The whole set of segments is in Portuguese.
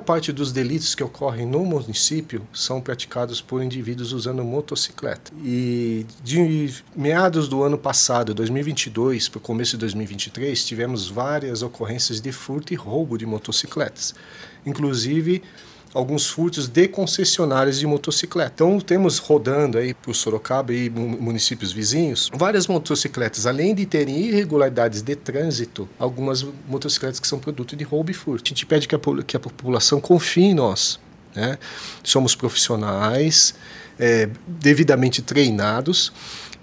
maior parte dos delitos que ocorrem no município são praticados por indivíduos usando motocicleta. E de meados do ano passado, 2022, para o começo de 2023, tivemos várias ocorrências de furto e roubo de motocicletas. Inclusive, alguns furtos de concessionárias de motocicleta. Então temos rodando aí o Sorocaba e municípios vizinhos várias motocicletas, além de terem irregularidades de trânsito, algumas motocicletas que são produto de roubo e furto. A gente pede que a, que a população confie em nós. Né? Somos profissionais, é, devidamente treinados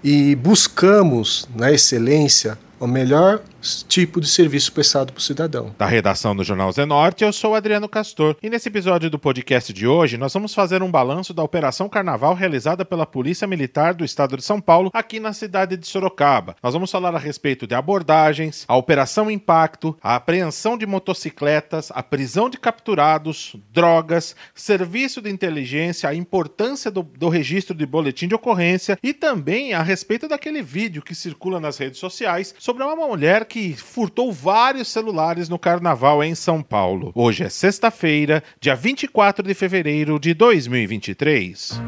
e buscamos na excelência a melhor tipo de serviço prestado para o cidadão. Da redação do Jornal Zenorte, eu sou Adriano Castor. E nesse episódio do podcast de hoje, nós vamos fazer um balanço da Operação Carnaval realizada pela Polícia Militar do Estado de São Paulo, aqui na cidade de Sorocaba. Nós vamos falar a respeito de abordagens, a Operação Impacto, a apreensão de motocicletas, a prisão de capturados, drogas, serviço de inteligência, a importância do, do registro de boletim de ocorrência e também a respeito daquele vídeo que circula nas redes sociais sobre uma mulher que furtou vários celulares no carnaval em São Paulo. Hoje é sexta-feira, dia 24 de fevereiro de 2023.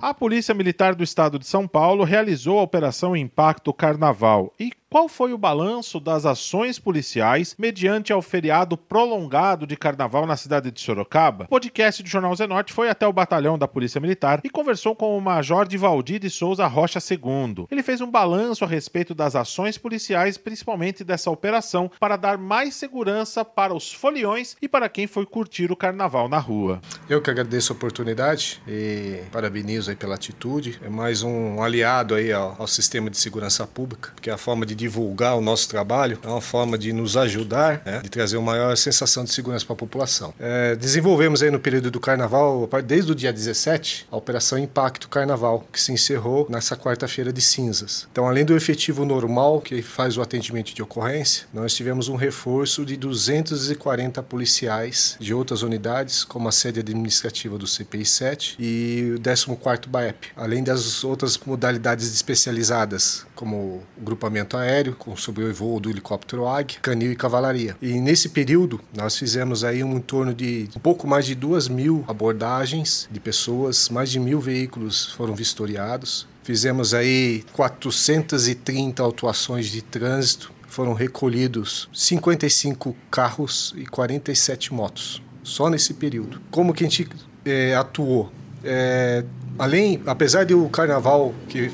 A Polícia Militar do Estado de São Paulo realizou a Operação Impacto Carnaval e qual foi o balanço das ações policiais mediante ao feriado prolongado de carnaval na cidade de Sorocaba? O podcast do Jornal Zenorte foi até o batalhão da Polícia Militar e conversou com o Major Divaldir de Souza Rocha II. Ele fez um balanço a respeito das ações policiais, principalmente dessa operação, para dar mais segurança para os foliões e para quem foi curtir o carnaval na rua. Eu que agradeço a oportunidade e parabenizo aí pela atitude. É mais um aliado aí ao, ao sistema de segurança pública, que é a forma de divulgar o nosso trabalho, é uma forma de nos ajudar, né, de trazer uma maior sensação de segurança para a população. É, desenvolvemos aí no período do carnaval, desde o dia 17, a Operação Impacto Carnaval, que se encerrou nessa quarta-feira de cinzas. Então, além do efetivo normal, que faz o atendimento de ocorrência, nós tivemos um reforço de 240 policiais de outras unidades, como a sede administrativa do CPI 7 e o 14º BAEP, além das outras modalidades especializadas, como o grupamento aéreo, aéreo, com sobrevoo do helicóptero AG, canil e cavalaria. E nesse período, nós fizemos aí um torno de um pouco mais de duas mil abordagens de pessoas, mais de mil veículos foram vistoriados. Fizemos aí 430 autuações de trânsito, foram recolhidos 55 carros e 47 motos, só nesse período. Como que a gente é, atuou? É, além, apesar de o carnaval que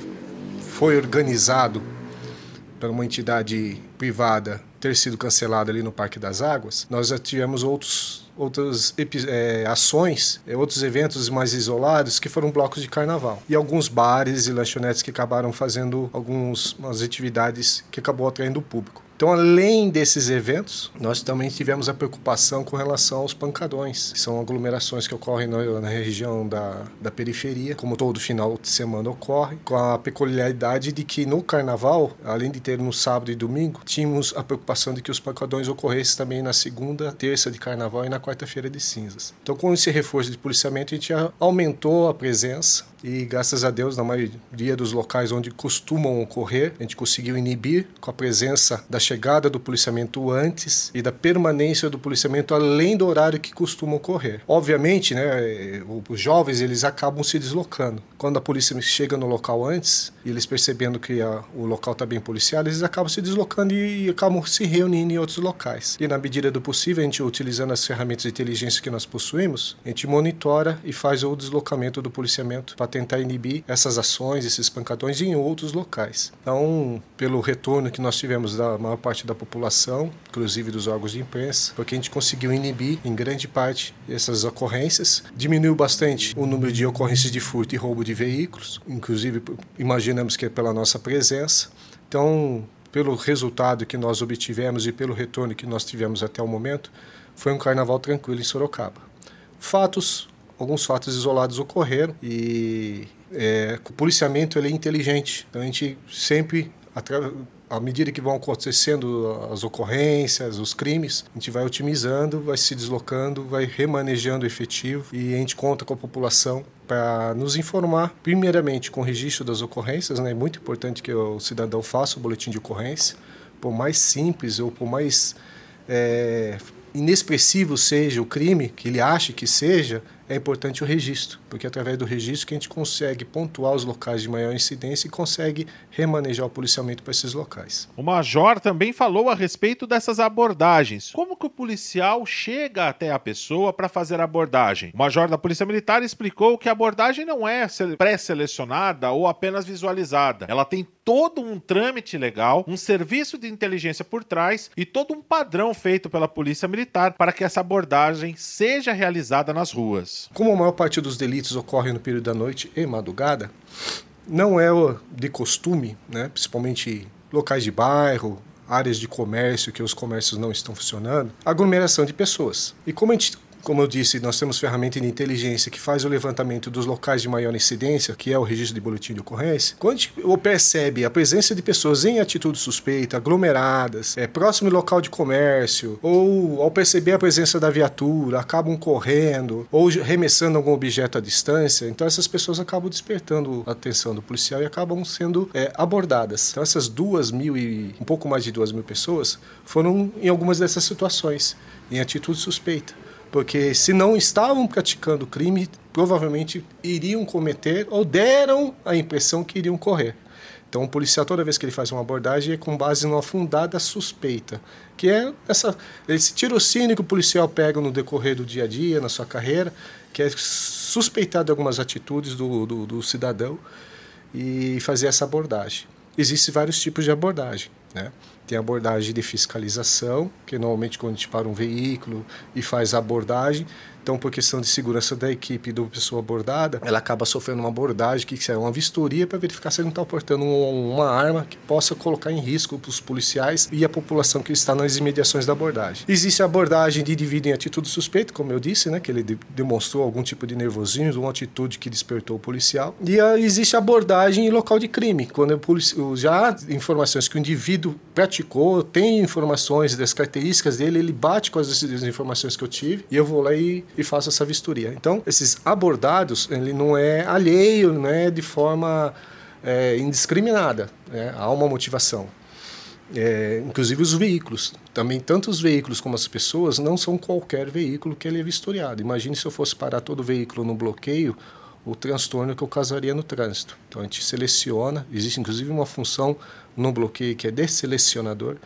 foi organizado para uma entidade privada ter sido cancelado ali no Parque das Águas, nós já tivemos outros outras é, ações, é, outros eventos mais isolados que foram blocos de carnaval. E alguns bares e lanchonetes que acabaram fazendo algumas atividades que acabou atraindo o público. Então, além desses eventos, nós também tivemos a preocupação com relação aos pancadões, que são aglomerações que ocorrem na, na região da, da periferia, como todo final de semana ocorre, com a peculiaridade de que no carnaval, além de ter no sábado e domingo, tínhamos a preocupação de que os pancadões ocorressem também na segunda, terça de carnaval e na quarta-feira de cinzas. Então, com esse reforço de policiamento, a gente aumentou a presença e graças a Deus, na maioria dos locais onde costumam ocorrer, a gente conseguiu inibir com a presença da chegada do policiamento antes e da permanência do policiamento além do horário que costuma ocorrer. Obviamente, né, os jovens eles acabam se deslocando. Quando a polícia chega no local antes, e eles percebendo que a, o local está bem policiado, eles acabam se deslocando e, e acabam se reunindo em outros locais. E na medida do possível, a gente utilizando as ferramentas de inteligência que nós possuímos, a gente monitora e faz o deslocamento do policiamento para tentar inibir essas ações, esses pancadões em outros locais. Então, pelo retorno que nós tivemos da maior parte da população, inclusive dos órgãos de imprensa, porque a gente conseguiu inibir em grande parte essas ocorrências, diminuiu bastante o número de ocorrências de furto e roubo de veículos, inclusive imaginamos que é pela nossa presença. Então, pelo resultado que nós obtivemos e pelo retorno que nós tivemos até o momento, foi um carnaval tranquilo em Sorocaba. Fatos alguns fatos isolados ocorreram e é, o policiamento ele é inteligente. Então a gente sempre, à medida que vão acontecendo as ocorrências, os crimes, a gente vai otimizando, vai se deslocando, vai remanejando o efetivo e a gente conta com a população para nos informar, primeiramente com o registro das ocorrências, né? é muito importante que o cidadão faça o boletim de ocorrência, por mais simples ou por mais é, inexpressivo seja o crime, que ele ache que seja, é importante o registro, porque através do registro que a gente consegue pontuar os locais de maior incidência e consegue remanejar o policiamento para esses locais. O major também falou a respeito dessas abordagens. Como que o policial chega até a pessoa para fazer a abordagem? O major da Polícia Militar explicou que a abordagem não é pré-selecionada ou apenas visualizada. Ela tem todo um trâmite legal, um serviço de inteligência por trás e todo um padrão feito pela Polícia Militar para que essa abordagem seja realizada nas ruas. Como a maior parte dos delitos ocorre no período da noite e madrugada, não é de costume, né, principalmente locais de bairro, áreas de comércio que os comércios não estão funcionando, aglomeração de pessoas. E como a gente como eu disse, nós temos ferramenta de inteligência que faz o levantamento dos locais de maior incidência, que é o registro de boletim de ocorrência. Quando a gente percebe a presença de pessoas em atitude suspeita, aglomeradas, é, próximo do local de comércio, ou ao perceber a presença da viatura, acabam correndo, ou remessando algum objeto à distância, então essas pessoas acabam despertando a atenção do policial e acabam sendo é, abordadas. Então essas duas mil e um pouco mais de duas mil pessoas foram em algumas dessas situações, em atitude suspeita porque se não estavam praticando crime, provavelmente iriam cometer ou deram a impressão que iriam correr. Então, o policial, toda vez que ele faz uma abordagem, é com base numa fundada suspeita, que é essa, esse tirocínio que o policial pega no decorrer do dia a dia, na sua carreira, que é suspeitar de algumas atitudes do, do, do cidadão e fazer essa abordagem. Existem vários tipos de abordagem. Né? Tem abordagem de fiscalização, que normalmente quando a gente para um veículo e faz a abordagem, então, por questão de segurança da equipe e da pessoa abordada, ela acaba sofrendo uma abordagem que é uma vistoria para verificar se ele não está portando uma arma que possa colocar em risco para os policiais e a população que está nas imediações da abordagem. Existe a abordagem de indivíduo em atitude suspeita, como eu disse, né, que ele de demonstrou algum tipo de nervosismo, uma atitude que despertou o policial. E a, existe a abordagem em local de crime, quando o já há informações que o indivíduo praticou, tem informações das características dele, ele bate com as informações que eu tive e eu vou lá e e faço essa vistoria. Então, esses abordados, ele não é alheio, não é de forma é, indiscriminada, né? há uma motivação. É, inclusive os veículos, também tanto os veículos como as pessoas não são qualquer veículo que ele é vistoriado. Imagine se eu fosse parar todo veículo no bloqueio, o transtorno que eu causaria no trânsito. Então a gente seleciona, existe inclusive uma função no bloqueio que é desselecionador,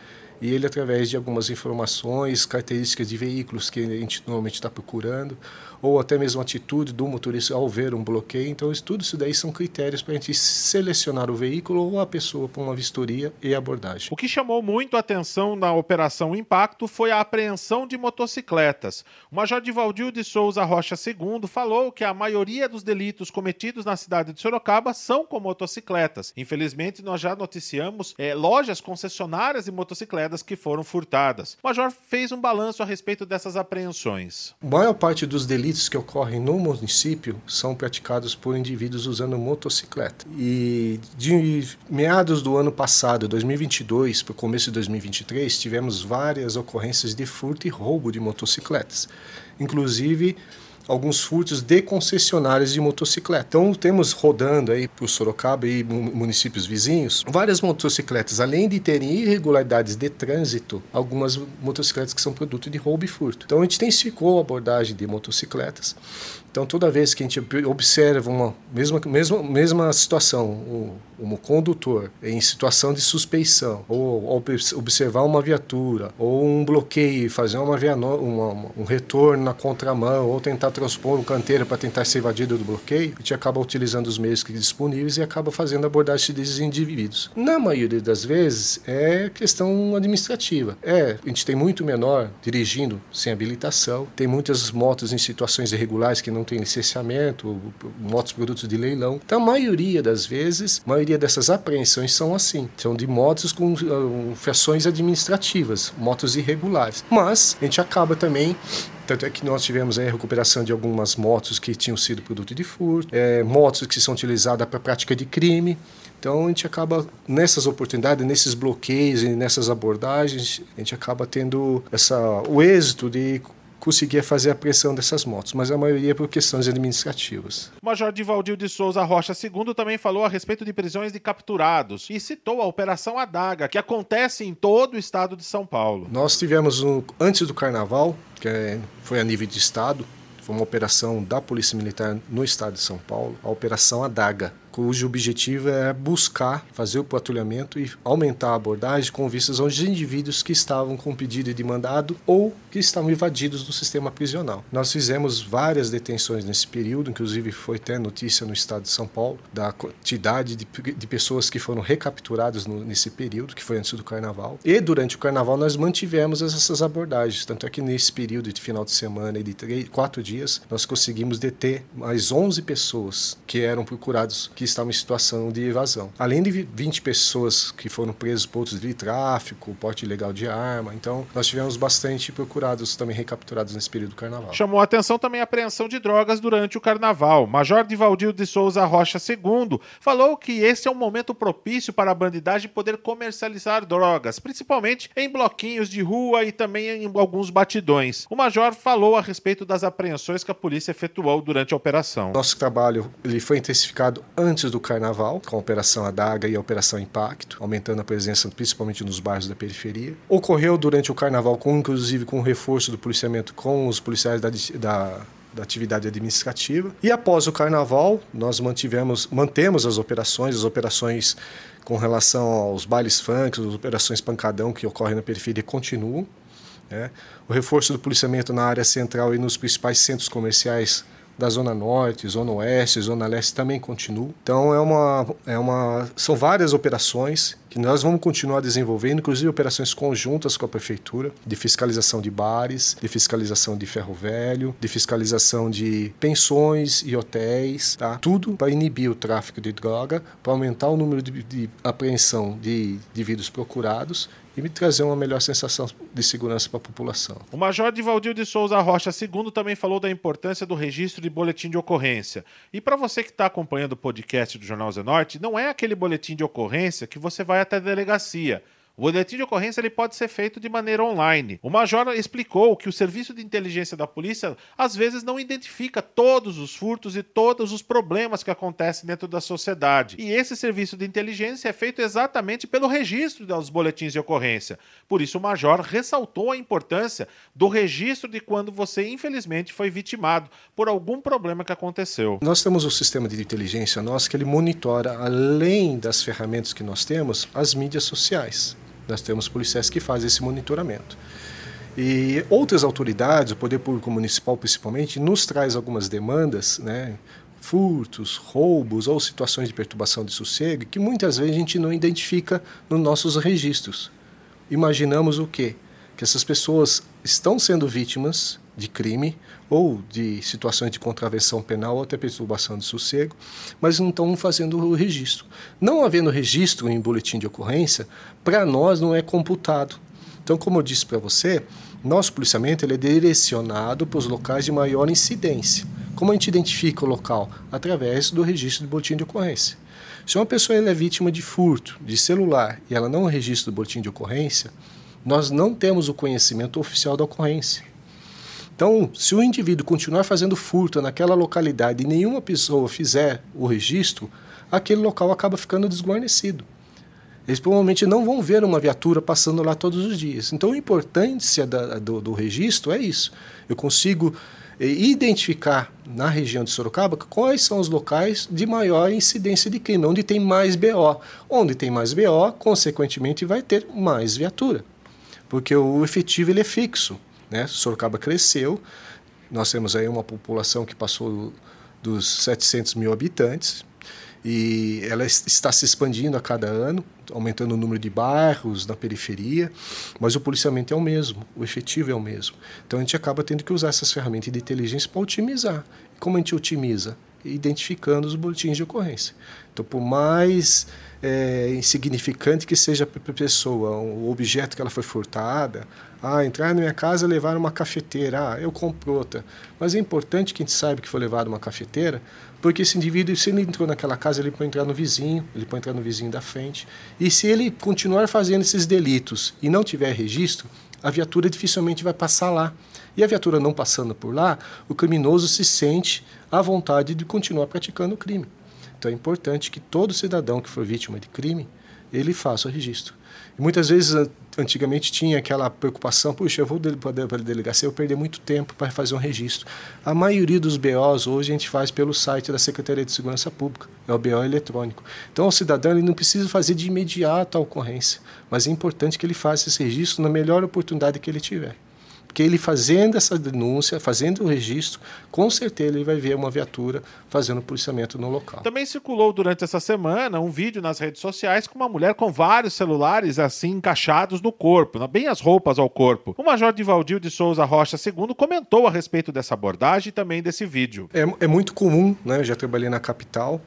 e ele, através de algumas informações, características de veículos que a gente normalmente está procurando, ou até mesmo a atitude do motorista ao ver um bloqueio. Então, tudo isso daí são critérios para a gente selecionar o veículo ou a pessoa para uma vistoria e abordagem. O que chamou muito a atenção na Operação Impacto foi a apreensão de motocicletas. O Major Divaldio de Souza Rocha II falou que a maioria dos delitos cometidos na cidade de Sorocaba são com motocicletas. Infelizmente, nós já noticiamos é, lojas concessionárias de motocicletas que foram furtadas. O Major fez um balanço a respeito dessas apreensões. A maior parte dos delitos que ocorrem no município são praticados por indivíduos usando motocicleta. E de meados do ano passado, 2022, para o começo de 2023, tivemos várias ocorrências de furto e roubo de motocicletas. Inclusive, alguns furtos de concessionárias de motocicleta. Então temos rodando aí por Sorocaba e municípios vizinhos várias motocicletas, além de terem irregularidades de trânsito, algumas motocicletas que são produto de roubo e furto. Então a gente intensificou a abordagem de motocicletas. Então toda vez que a gente observa uma mesma mesma mesma situação, o, um condutor em situação de suspeição ou observar uma viatura ou um bloqueio, fazer uma, uma um retorno na contramão ou tentar transpor um canteiro para tentar ser evadido do bloqueio, a gente acaba utilizando os meios disponíveis e acaba fazendo abordagem desses indivíduos. Na maioria das vezes é questão administrativa. É, a gente tem muito menor dirigindo sem habilitação, tem muitas motos em situações irregulares que não têm licenciamento, motos produtos de leilão. Então a maioria das vezes, a maioria dessas apreensões são assim, são de motos com uh, infrações administrativas, motos irregulares. Mas a gente acaba também tanto é que nós tivemos a recuperação de algumas motos que tinham sido produto de furto, é, motos que são utilizadas para prática de crime. Então a gente acaba nessas oportunidades, nesses bloqueios e nessas abordagens, a gente acaba tendo essa o êxito de conseguia fazer a pressão dessas motos, mas a maioria por questões administrativas. O Major Divaldir de Souza Rocha II também falou a respeito de prisões de capturados e citou a Operação Adaga, que acontece em todo o estado de São Paulo. Nós tivemos, um, antes do carnaval, que é, foi a nível de estado, foi uma operação da Polícia Militar no estado de São Paulo, a Operação Adaga cujo objetivo é buscar fazer o patrulhamento e aumentar a abordagem com vistas aos indivíduos que estavam com pedido de mandado ou que estavam invadidos do sistema prisional. Nós fizemos várias detenções nesse período, inclusive foi até notícia no estado de São Paulo da quantidade de, de pessoas que foram recapturadas no, nesse período, que foi antes do carnaval. E durante o carnaval nós mantivemos essas abordagens, tanto é que nesse período de final de semana e de três, quatro dias, nós conseguimos deter mais 11 pessoas que eram procurados, que estavam em situação de evasão. Além de 20 pessoas que foram presas por outros de tráfico, porte ilegal de arma. Então, nós tivemos bastante procurados também recapturados nesse período do carnaval. Chamou a atenção também a apreensão de drogas durante o carnaval. Major Divaldir de Souza Rocha II falou que esse é um momento propício para a bandidagem poder comercializar drogas, principalmente em bloquinhos de rua e também em alguns batidões. O major falou a respeito das apreensões que a polícia efetuou durante a operação. Nosso trabalho ele foi intensificado antes antes do carnaval, com a Operação Adaga e a Operação Impacto, aumentando a presença principalmente nos bairros da periferia. Ocorreu durante o carnaval, com, inclusive com o reforço do policiamento com os policiais da, da da atividade administrativa. E após o carnaval, nós mantivemos, mantemos as operações, as operações com relação aos bailes funk, as operações pancadão que ocorrem na periferia continuam. Né? O reforço do policiamento na área central e nos principais centros comerciais da Zona Norte, Zona Oeste, Zona Leste também continuam. Então é uma, é uma, são várias operações que nós vamos continuar desenvolvendo, inclusive operações conjuntas com a prefeitura de fiscalização de bares, de fiscalização de ferro velho, de fiscalização de pensões e hotéis, tá? Tudo para inibir o tráfico de droga, para aumentar o número de, de apreensão de indivíduos procurados e me trazer uma melhor sensação de segurança para a população. O Major Divaldir de Souza Rocha II também falou da importância do registro de boletim de ocorrência. E para você que está acompanhando o podcast do Jornal Zenorte, não é aquele boletim de ocorrência que você vai até a delegacia. O boletim de ocorrência ele pode ser feito de maneira online. O major explicou que o serviço de inteligência da polícia às vezes não identifica todos os furtos e todos os problemas que acontecem dentro da sociedade. E esse serviço de inteligência é feito exatamente pelo registro dos boletins de ocorrência. Por isso o major ressaltou a importância do registro de quando você infelizmente foi vitimado por algum problema que aconteceu. Nós temos um sistema de inteligência nosso que ele monitora além das ferramentas que nós temos as mídias sociais. Nós temos policiais que fazem esse monitoramento. E outras autoridades, o Poder Público Municipal principalmente, nos traz algumas demandas, né, furtos, roubos ou situações de perturbação de sossego que muitas vezes a gente não identifica nos nossos registros. Imaginamos o quê? Que essas pessoas estão sendo vítimas de crime ou de situações de contravenção penal ou até perturbação de sossego, mas não estão fazendo o registro. Não havendo registro em boletim de ocorrência, para nós não é computado. Então, como eu disse para você, nosso policiamento ele é direcionado para os locais de maior incidência. Como a gente identifica o local? Através do registro de boletim de ocorrência. Se uma pessoa é vítima de furto de celular e ela não registra o boletim de ocorrência, nós não temos o conhecimento oficial da ocorrência. Então, se o indivíduo continuar fazendo furto naquela localidade e nenhuma pessoa fizer o registro, aquele local acaba ficando desguarnecido. Eles provavelmente não vão ver uma viatura passando lá todos os dias. Então, a importância da, do, do registro é isso. Eu consigo eh, identificar na região de Sorocaba quais são os locais de maior incidência de crime, onde tem mais BO. Onde tem mais BO, consequentemente, vai ter mais viatura, porque o efetivo ele é fixo. Né? Sorocaba cresceu, nós temos aí uma população que passou dos 700 mil habitantes e ela está se expandindo a cada ano, aumentando o número de bairros na periferia, mas o policiamento é o mesmo, o efetivo é o mesmo. Então a gente acaba tendo que usar essas ferramentas de inteligência para otimizar. Como a gente otimiza? Identificando os boletins de ocorrência. Então, por mais é, insignificante que seja para a pessoa, o objeto que ela foi furtada, ah, entrar na minha casa levar uma cafeteira, ah, eu compro outra. Mas é importante que a gente saiba que foi levado uma cafeteira, porque esse indivíduo, se ele entrou naquela casa, ele pode entrar no vizinho, ele pode entrar no vizinho da frente. E se ele continuar fazendo esses delitos e não tiver registro, a viatura dificilmente vai passar lá. E a viatura não passando por lá, o criminoso se sente à vontade de continuar praticando o crime. Então é importante que todo cidadão que for vítima de crime, ele faça o registro. E muitas vezes, antigamente, tinha aquela preocupação, puxa, eu vou para a delegacia, eu perder muito tempo para fazer um registro. A maioria dos BOs hoje a gente faz pelo site da Secretaria de Segurança Pública, é o BO eletrônico. Então o cidadão ele não precisa fazer de imediato a ocorrência, mas é importante que ele faça esse registro na melhor oportunidade que ele tiver. Porque ele fazendo essa denúncia, fazendo o registro, com certeza ele vai ver uma viatura fazendo policiamento no local. Também circulou durante essa semana um vídeo nas redes sociais com uma mulher com vários celulares assim encaixados no corpo, bem as roupas ao corpo. O Major Divaldir de Souza Rocha II comentou a respeito dessa abordagem e também desse vídeo. É, é muito comum, né? Eu já trabalhei na capital,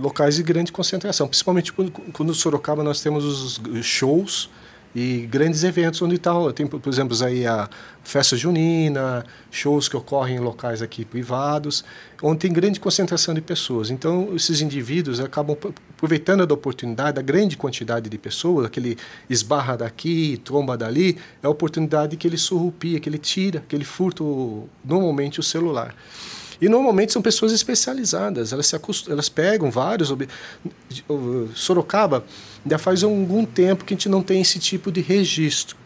locais de grande concentração, principalmente quando, quando Sorocaba nós temos os shows e grandes eventos onde está, tem, por exemplo, aí a festa junina, shows que ocorrem em locais aqui privados, onde tem grande concentração de pessoas. Então, esses indivíduos acabam aproveitando da oportunidade, da grande quantidade de pessoas, aquele esbarra daqui, tromba dali, é a oportunidade que ele surrupia, que ele tira, que ele furta normalmente o celular. E normalmente são pessoas especializadas, elas, se acostum, elas pegam vários. Sorocaba já faz algum tempo que a gente não tem esse tipo de registro.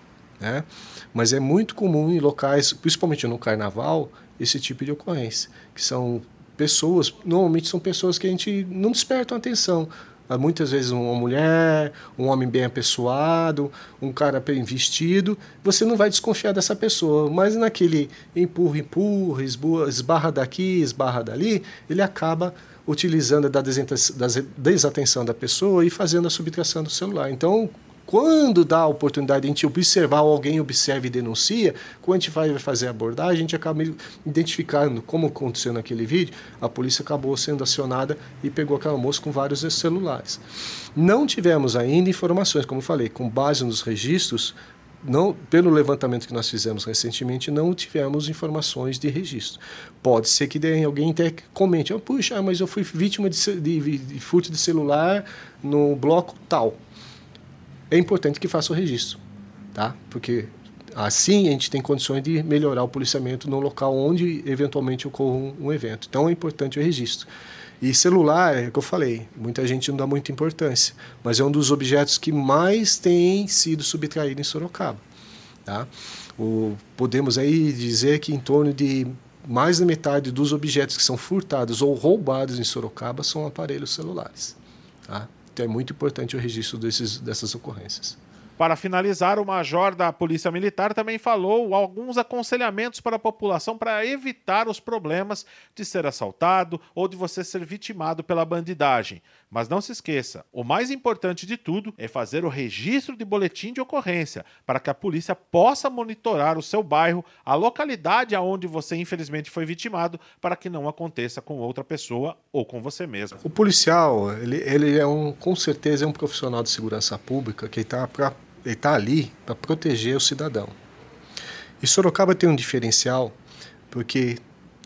Né? Mas é muito comum em locais, principalmente no carnaval, esse tipo de ocorrência, que são pessoas, normalmente são pessoas que a gente não despertam atenção. Muitas vezes uma mulher, um homem bem apessoado, um cara bem vestido, você não vai desconfiar dessa pessoa, mas naquele empurra, empurra, esbarra daqui, esbarra dali, ele acaba utilizando da desatenção da pessoa e fazendo a subtração do celular. Então, quando dá a oportunidade de a gente observar, alguém observa e denuncia, quando a gente vai fazer a abordagem, a gente acaba identificando como aconteceu naquele vídeo, a polícia acabou sendo acionada e pegou aquela moça com vários celulares. Não tivemos ainda informações, como falei, com base nos registros, não, pelo levantamento que nós fizemos recentemente, não tivemos informações de registro. Pode ser que alguém até comente, oh, puxa, mas eu fui vítima de, de, de furto de celular no bloco tal é importante que faça o registro, tá? Porque assim a gente tem condições de melhorar o policiamento no local onde eventualmente ocorra um, um evento. Então é importante o registro. E celular, é o que eu falei, muita gente não dá muita importância, mas é um dos objetos que mais tem sido subtraído em Sorocaba. Tá? O, podemos aí dizer que em torno de mais da metade dos objetos que são furtados ou roubados em Sorocaba são aparelhos celulares. Tá? Então é muito importante o registro desses, dessas ocorrências. Para finalizar, o major da Polícia Militar também falou alguns aconselhamentos para a população para evitar os problemas de ser assaltado ou de você ser vitimado pela bandidagem. Mas não se esqueça, o mais importante de tudo é fazer o registro de boletim de ocorrência, para que a polícia possa monitorar o seu bairro, a localidade aonde você infelizmente foi vitimado, para que não aconteça com outra pessoa ou com você mesmo. O policial, ele, ele é um, com certeza é um profissional de segurança pública que está para ele está ali para proteger o cidadão. E Sorocaba tem um diferencial, porque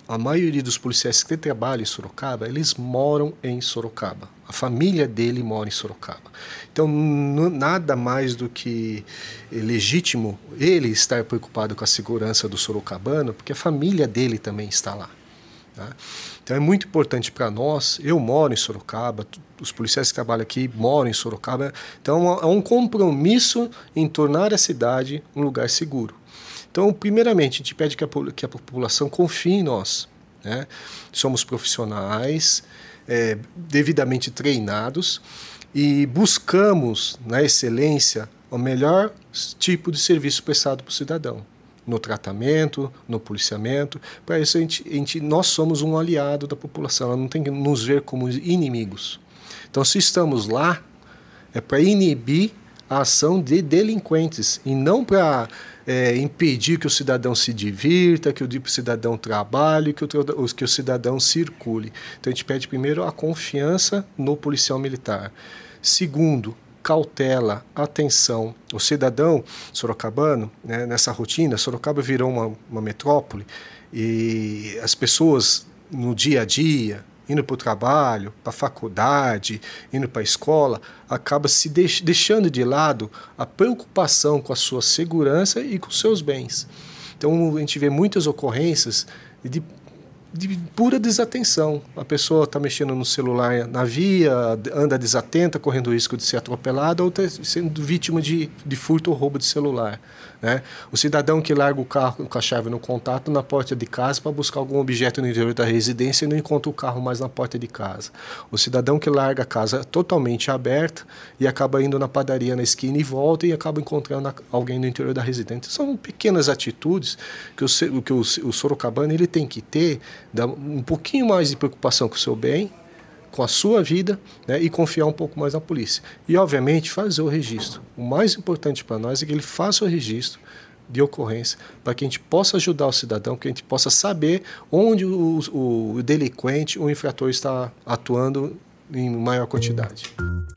a maioria dos policiais que trabalham em Sorocaba, eles moram em Sorocaba. A família dele mora em Sorocaba. Então, nada mais do que legítimo ele estar preocupado com a segurança do sorocabano, porque a família dele também está lá. Tá? Então é muito importante para nós. Eu moro em Sorocaba, os policiais que trabalham aqui moram em Sorocaba. Então é um compromisso em tornar a cidade um lugar seguro. Então, primeiramente, a gente pede que a, que a população confie em nós. Né? Somos profissionais, é, devidamente treinados e buscamos na excelência o melhor tipo de serviço prestado para o cidadão no tratamento, no policiamento. Para isso, a gente, a gente, nós somos um aliado da população, ela não tem que nos ver como inimigos. Então, se estamos lá, é para inibir a ação de delinquentes e não para é, impedir que o cidadão se divirta, que o cidadão trabalhe, que o, que o cidadão circule. Então, a gente pede primeiro a confiança no policial militar. Segundo, cautela, atenção. O cidadão sorocabano, né, nessa rotina, Sorocaba virou uma, uma metrópole e as pessoas no dia a dia, indo para o trabalho, para a faculdade, indo para a escola, acaba se deix deixando de lado a preocupação com a sua segurança e com seus bens. Então a gente vê muitas ocorrências de de pura desatenção. A pessoa está mexendo no celular na via, anda desatenta, correndo o risco de ser atropelada ou tá sendo vítima de, de furto ou roubo de celular. Né? O cidadão que larga o carro com a chave no contato na porta de casa para buscar algum objeto no interior da residência e não encontra o carro mais na porta de casa. O cidadão que larga a casa totalmente aberta e acaba indo na padaria na esquina e volta e acaba encontrando alguém no interior da residência. São pequenas atitudes que o, que o, o sorocabano ele tem que ter dar um pouquinho mais de preocupação com o seu bem, com a sua vida né, e confiar um pouco mais na polícia. E, obviamente, fazer o registro. O mais importante para nós é que ele faça o registro de ocorrência, para que a gente possa ajudar o cidadão, que a gente possa saber onde o, o, delinquente, o infrator está atuando em maior quantidade.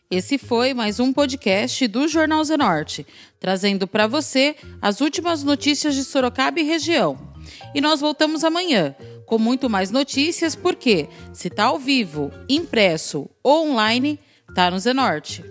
Esse foi mais um podcast do Jornal Zenorte, trazendo para você as últimas notícias de Sorocaba e região. E nós voltamos amanhã com muito mais notícias, porque se está ao vivo, impresso ou online, está no Zenorte.